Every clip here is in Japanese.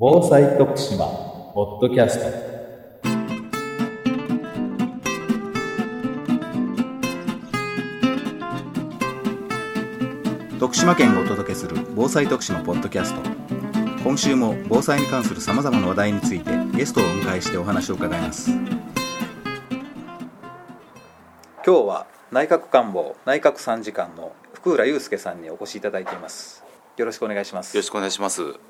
防災徳島ポッドキャスト。徳島県がお届けする防災徳島ポッドキャスト。今週も防災に関するさまざまな話題についてゲストをお迎えしてお話を伺います。今日は内閣官房内閣参事官の福浦祐介さんにお越しいただいています。よろしくお願いします。よろしくお願いします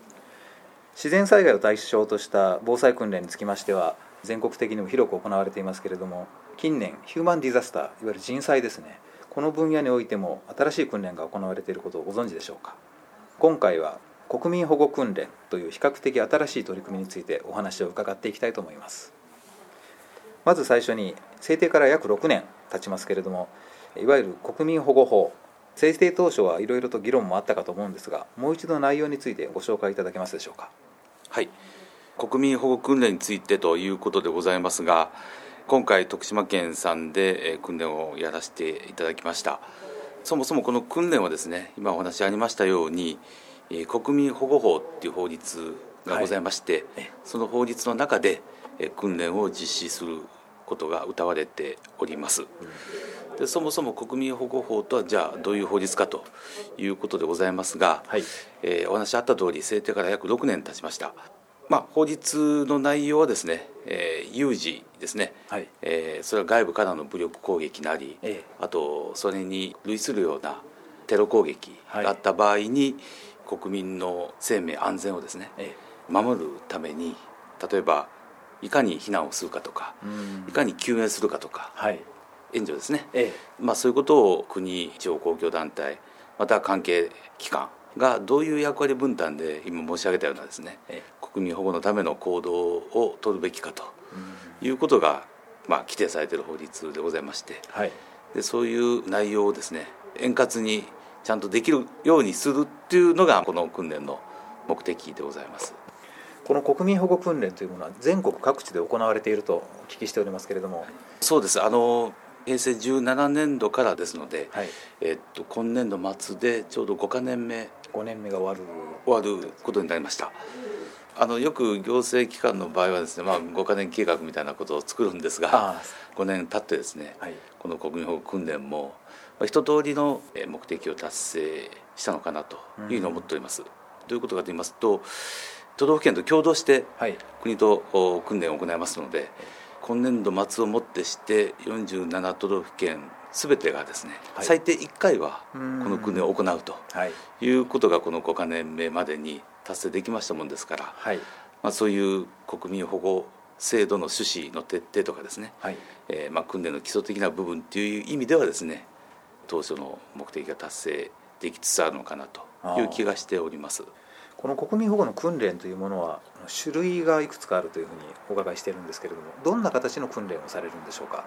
自然災害を対象とした防災訓練につきましては全国的にも広く行われていますけれども近年ヒューマンディザスターいわゆる人災ですね。この分野においても新しい訓練が行われていることをご存知でしょうか？今回は国民保護訓練という比較的新しい取り組みについてお話を伺っていきたいと思います。まず最初に制定から約6年経ちますけれどもいわゆる国民保護法制定当初はいろいろと議論もあったかと思うんですがもう一度内容についてご紹介いただけますでしょうか？はい。国民保護訓練についてということでございますが今回徳島県さんで訓練をやらせていただきました。そもそもこの訓練はですね今お話ありましたように国民保護法っていう法律がございまして、はい、その法律の中で訓練を実施することが謳われております、でそもそも国民保護法とはじゃあどういう法律かということでございますが、はい、えー、お話あった通り制定から約6年経ちました。まあ、法律の内容はですね、えー、有事ですね、はい。えー、それは外部からの武力攻撃なり、ええ、あとそれに類するようなテロ攻撃があった場合に、はい、国民の生命安全をですね、ええ、守るために例えばいかに避難をするかとかいかに救援するかとか、はい、援助ですね、ええ。まあ、そういうことを国地方公共団体また関係機関がどういう役割分担で今申し上げたようなですね、ええ。国民保護のための行動を取るべきかということが、まあ、規定されている法律でございまして、はい、でそういう内容をですね円滑にちゃんとできるようにするっていうのがこの訓練の目的でございます。この国民保護訓練というものは全国各地で行われているとお聞きしておりますけれども、そうです。あの平成17年度からですので、はい、えっと、今年度末でちょうど5か年目。5年目が終わる。終わることになりました。あのよく行政機関の場合はですね、まあ、5か年計画みたいなことを作るんですが5年経ってですね、はい、この国民保護訓練も、まあ、一通りの目的を達成したのかなというふうに思っております。うん、どういうことかと言いますと都道府県と共同して国と訓練を行いますので、はい、今年度末をもってして47都道府県すべてがですね、はい、最低1回はこの訓練を行うとい。うことがこの5か年目までに達成できましたもんですから、はい、まあ、そういう国民保護制度の趣旨の徹底とかですね、はい、えー、まあ、訓練の基礎的な部分っていう意味ではですね当初の目的が達成できつつあるのかなという気がしておりますこの国民保護の訓練というものは種類がいくつかあるというふうにお伺いしているんですけれどもどんな形の訓練をされるんでしょうか？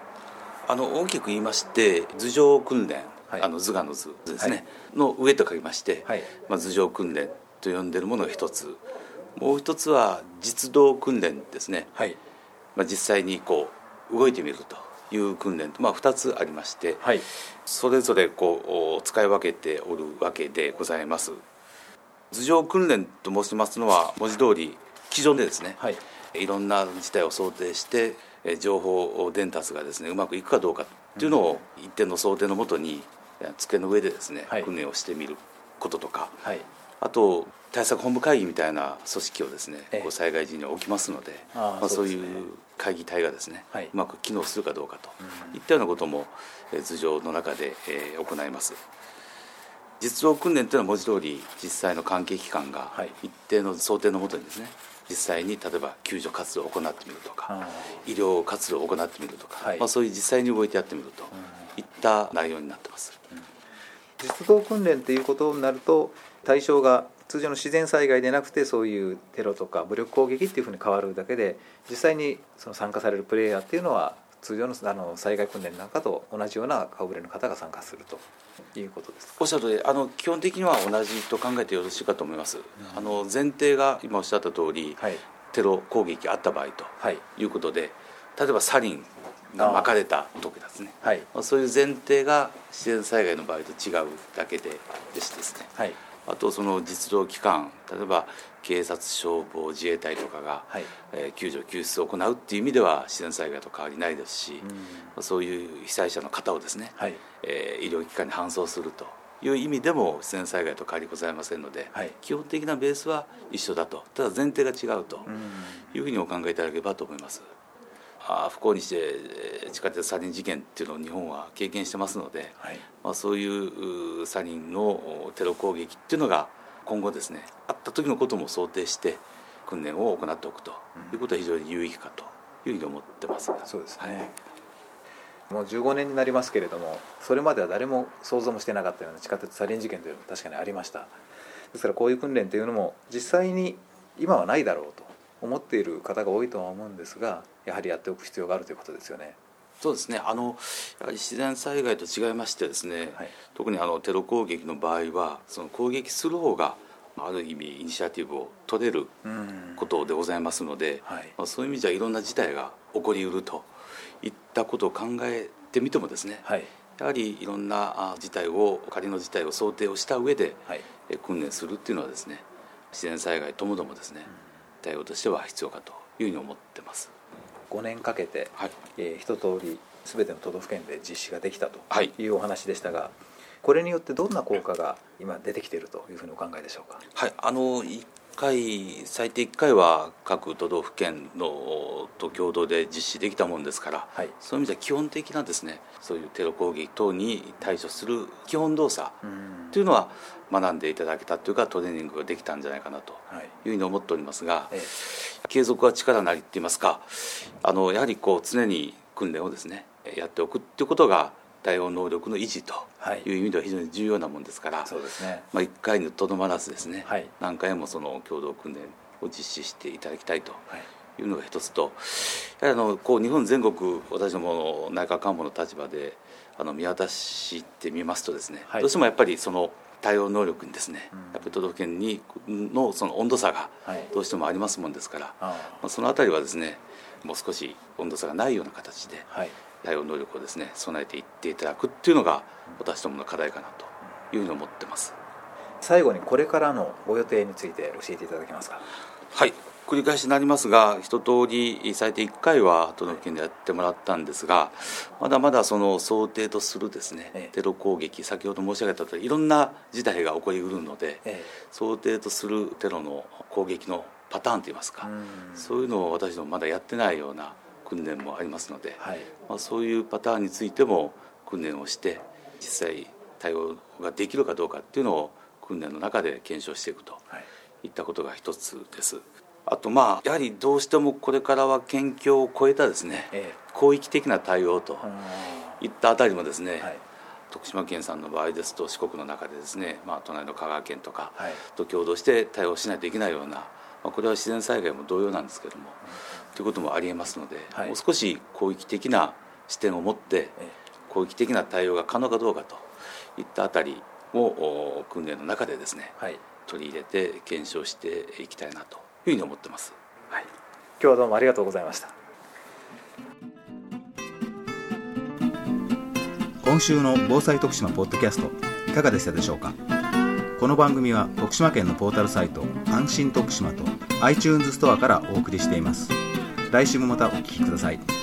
あの大きく言いまして図上訓練、はい、あの図画の図ですね、はい、の上と書きまして、はい、まあ、図上訓練と呼んでるものが一つ。もう一つは実動訓練ですね、はい、まあ、実際にこう動いてみるという訓練と、まあ、2つありまして、はい、それぞれこう使い分けておるわけでございます頭上訓練と申しますのは文字通り机上でですね、はい、いろんな事態を想定して情報伝達がですねうまくいくかどうかっていうのを一定の想定のもとに机の上でですね、はい、訓練をしてみることとか、はい、あと対策本部会議みたいな組織をですね、こう災害時に置きますのでまあ、そういう会議体がですね、はい、うまく機能するかどうかといったようなことも頭上の中で、えー、行います実動訓練というのは文字通り実際の関係機関が一定の想定のもとにですね実際に例えば救助活動を行ってみるとか医療活動を行ってみるとか、はい、まあ、そういう実際に動いてやってみるといった内容になってます、うん、実動訓練ということになると対象が通常の自然災害でなくてそういうテロとか武力攻撃っていうふうに変わるだけで実際にその参加されるプレイヤーっていうのは通常のあの災害訓練なんかと同じような顔ぶれの方が参加するということですおっしゃる通りあの基本的には同じと考えてよろしいかと思います、うん、あの前提が今おっしゃった通り、はい、テロ攻撃あった場合とい。うことで、例えばサリンがまかれた時ですね、はい、そういう前提が自然災害の場合と違うだけででしてですね、はい、あとその実動機関例えば警察消防自衛隊とかが、はい。えー救助救出を行うっていう意味では自然災害と変わりないですし、そういう被災者の方をですね、はい。えー医療機関に搬送するという意味でも自然災害と変わりございませんので、はい。基本的なベースは一緒だと。ただ前提が違うとうんいうふうにお考えいただければと思います。不幸にしてえー地下鉄サリン事件っていうのを日本は経験してますので、はい。まあ、そういうサリンのおテロ攻撃っていうのが今後ですねあった時のことも想定して訓練を行っておくということは非常に有意義かというふうに思ってます。そうですはい。ね、もう15年になりますけれどもそれまでは誰も想像もしてなかったような地下鉄サリン事件というのも確かにありました。ですからこういう訓練というのも実際に今はないだろうと思っている方が多いとは思うんですがやはりやっておく必要があるということですよね。そうですね。あのやはり自然災害と違いましてですね、はい。特にあのテロ攻撃の場合はその攻撃する方がある意味イニシアティブを取れるうん。ことでございますので、はい。まあ、そういう意味じゃいろんな事態が起こりうるといったことを考えてみてもですね、はい。やはりいろんなあ事態を仮の事態を想定をした上ではい。え訓練するっていうのはですね自然災害ともどもですね対応としては必要かというふうに思ってます。5年かけて、はい。えー一通り全ての都道府県で実施ができたとはい。いうお話でしたが、これによってどんな効果が今出てきているというふうにお考えでしょうか？はい、あの1回最低1回は各都道府県のと共同で実施できたもんですから、はい。そういう意味では基本的なですねそういうテロ攻撃等に対処する基本動作うん。というのは学んでいただけたというかトレーニングができたんじゃないかなとはい。いうふうに思っておりますが、え継続は力なりって言いますかあのやはりこう常に訓練をですねやっておくっていうことが対応能力の維持とはい。いう意味では非常に重要なもんですから、そうですね。まあ、1回にとどまらずですね、はい。何回もその共同訓練を実施していただきたいとはい。いうのが一つとやはりあのこう日本全国私ども内閣官房の立場であの見渡してみますとですね、はい。どうしてもやっぱりその対応能力にですね、うん。やっぱり都道府県にのその温度差がはい。どうしてもありますもんですから、まあ。あ、そのあたりはですねもう少し温度差がないような形であはい対応能力をですね備えていっていただくっていうのが私どもの課題かなというふうに思ってます。最後にこれからのご予定について教えていただけますか？はい。繰り返しになりますが一通り最低1回は都道府県でやってもらったんですがまだまだその想定とするですね、ええ。テロ攻撃先ほど申し上げたとおりいろんな事態が起こりうるので、え。想定とするテロの攻撃のパターンといいますか、うん。そういうのを私どもまだやってないような訓練もありますので、はい。まあ、そういうパターンについても訓練をして実際対応ができるかどうかっていうのを訓練の中で検証していくとはい。いったことが一つです。あとまあやはりどうしてもこれからは県境を越えたですねえ広域的な対応とえいったあたりもですね、はい。徳島県さんの場合ですと四国の中でですね、まあ、隣の香川県とかはい。と共同して対応しないといけないような、まあ、これは自然災害も同様なんですけども、ということもありえますので、はい。もう少し広域的な視点を持ってえ広域的な対応が可能かどうかといったあたりをお訓練の中でですねえはい。取り入れて検証していきたいなというふうに思ってます。はい。今日はどうもありがとうございました。今週の防災徳島ポッドキャストいかがでしたでしょうか？この番組は徳島県のポータルサイト安心徳島と iTunes ストアからお送りしています来週もまたお聴きください。